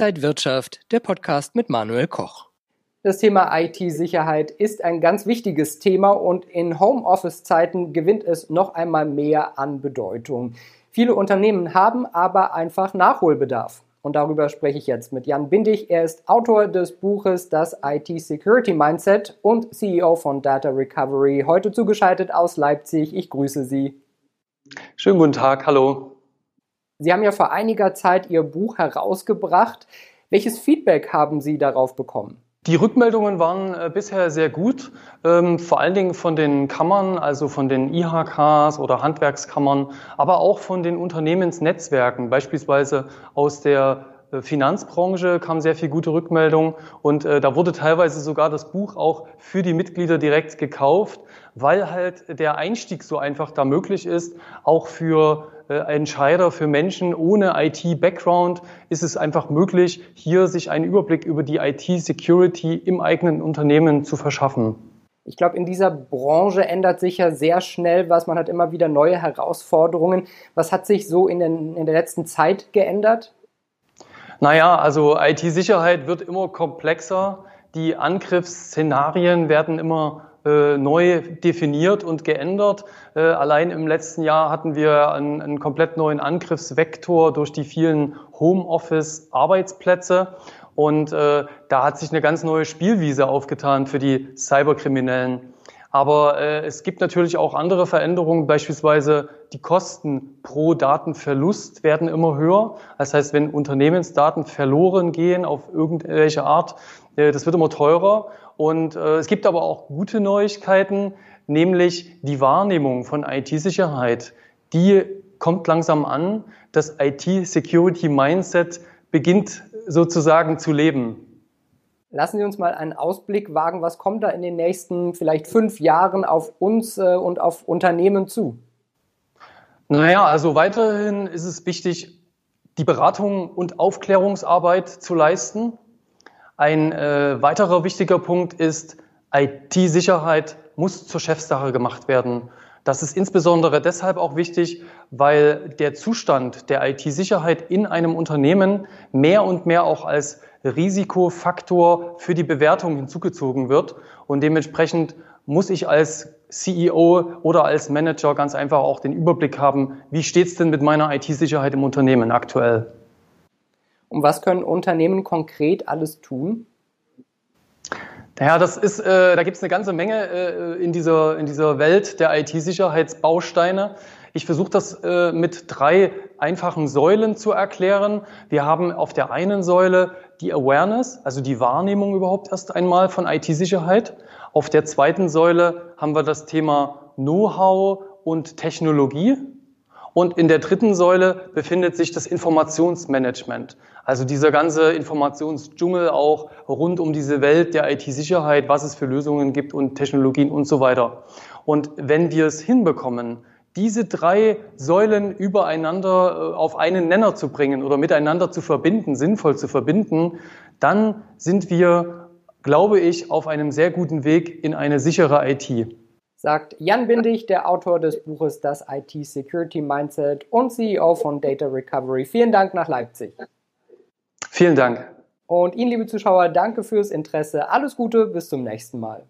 Inside Wirtschaft, der Podcast mit Manuel Koch. Das Thema IT-Sicherheit ist ein ganz wichtiges Thema und in Homeoffice-Zeiten gewinnt es noch einmal mehr an Bedeutung. Viele Unternehmen haben aber einfach Nachholbedarf. Und darüber spreche ich jetzt mit Jan Bindig. Er ist Autor des Buches Das IT Security Mindset und CEO von Data Recovery. Heute zugeschaltet aus Leipzig. Ich grüße Sie. Schönen guten Tag, hallo. Sie haben ja vor einiger Zeit Ihr Buch herausgebracht. Welches Feedback haben Sie darauf bekommen? Die Rückmeldungen waren äh, bisher sehr gut, ähm, vor allen Dingen von den Kammern, also von den IHKs oder Handwerkskammern, aber auch von den Unternehmensnetzwerken, beispielsweise aus der Finanzbranche kam sehr viel gute Rückmeldung und äh, da wurde teilweise sogar das Buch auch für die Mitglieder direkt gekauft, weil halt der Einstieg so einfach da möglich ist. Auch für äh, Entscheider, für Menschen ohne IT-Background ist es einfach möglich, hier sich einen Überblick über die IT-Security im eigenen Unternehmen zu verschaffen. Ich glaube, in dieser Branche ändert sich ja sehr schnell was. Man hat immer wieder neue Herausforderungen. Was hat sich so in, den, in der letzten Zeit geändert? Naja, also IT-Sicherheit wird immer komplexer. Die Angriffsszenarien werden immer äh, neu definiert und geändert. Äh, allein im letzten Jahr hatten wir einen, einen komplett neuen Angriffsvektor durch die vielen Homeoffice-Arbeitsplätze. Und äh, da hat sich eine ganz neue Spielwiese aufgetan für die Cyberkriminellen. Aber äh, es gibt natürlich auch andere Veränderungen, beispielsweise die Kosten pro Datenverlust werden immer höher. Das heißt, wenn Unternehmensdaten verloren gehen auf irgendwelche Art, äh, das wird immer teurer. Und äh, es gibt aber auch gute Neuigkeiten, nämlich die Wahrnehmung von IT-Sicherheit. Die kommt langsam an. Das IT-Security-Mindset beginnt sozusagen zu leben. Lassen Sie uns mal einen Ausblick wagen. Was kommt da in den nächsten vielleicht fünf Jahren auf uns äh, und auf Unternehmen zu? Naja, also weiterhin ist es wichtig, die Beratung und Aufklärungsarbeit zu leisten. Ein äh, weiterer wichtiger Punkt ist, IT-Sicherheit muss zur Chefsache gemacht werden. Das ist insbesondere deshalb auch wichtig, weil der Zustand der IT-Sicherheit in einem Unternehmen mehr und mehr auch als Risikofaktor für die Bewertung hinzugezogen wird. Und dementsprechend muss ich als CEO oder als Manager ganz einfach auch den Überblick haben, wie steht es denn mit meiner IT-Sicherheit im Unternehmen aktuell. Und was können Unternehmen konkret alles tun? Ja, das ist, äh, da gibt es eine ganze Menge äh, in, dieser, in dieser Welt der IT-Sicherheitsbausteine. Ich versuche das äh, mit drei einfachen Säulen zu erklären. Wir haben auf der einen Säule die Awareness, also die Wahrnehmung überhaupt erst einmal von IT-Sicherheit. Auf der zweiten Säule haben wir das Thema Know-how und Technologie. Und in der dritten Säule befindet sich das Informationsmanagement. Also dieser ganze Informationsdschungel auch rund um diese Welt der IT-Sicherheit, was es für Lösungen gibt und Technologien und so weiter. Und wenn wir es hinbekommen, diese drei Säulen übereinander äh, auf einen Nenner zu bringen oder miteinander zu verbinden, sinnvoll zu verbinden, dann sind wir, glaube ich, auf einem sehr guten Weg in eine sichere IT. Sagt Jan Bindig, der Autor des Buches Das IT Security Mindset und CEO von Data Recovery. Vielen Dank nach Leipzig. Vielen Dank. Und Ihnen, liebe Zuschauer, danke fürs Interesse. Alles Gute, bis zum nächsten Mal.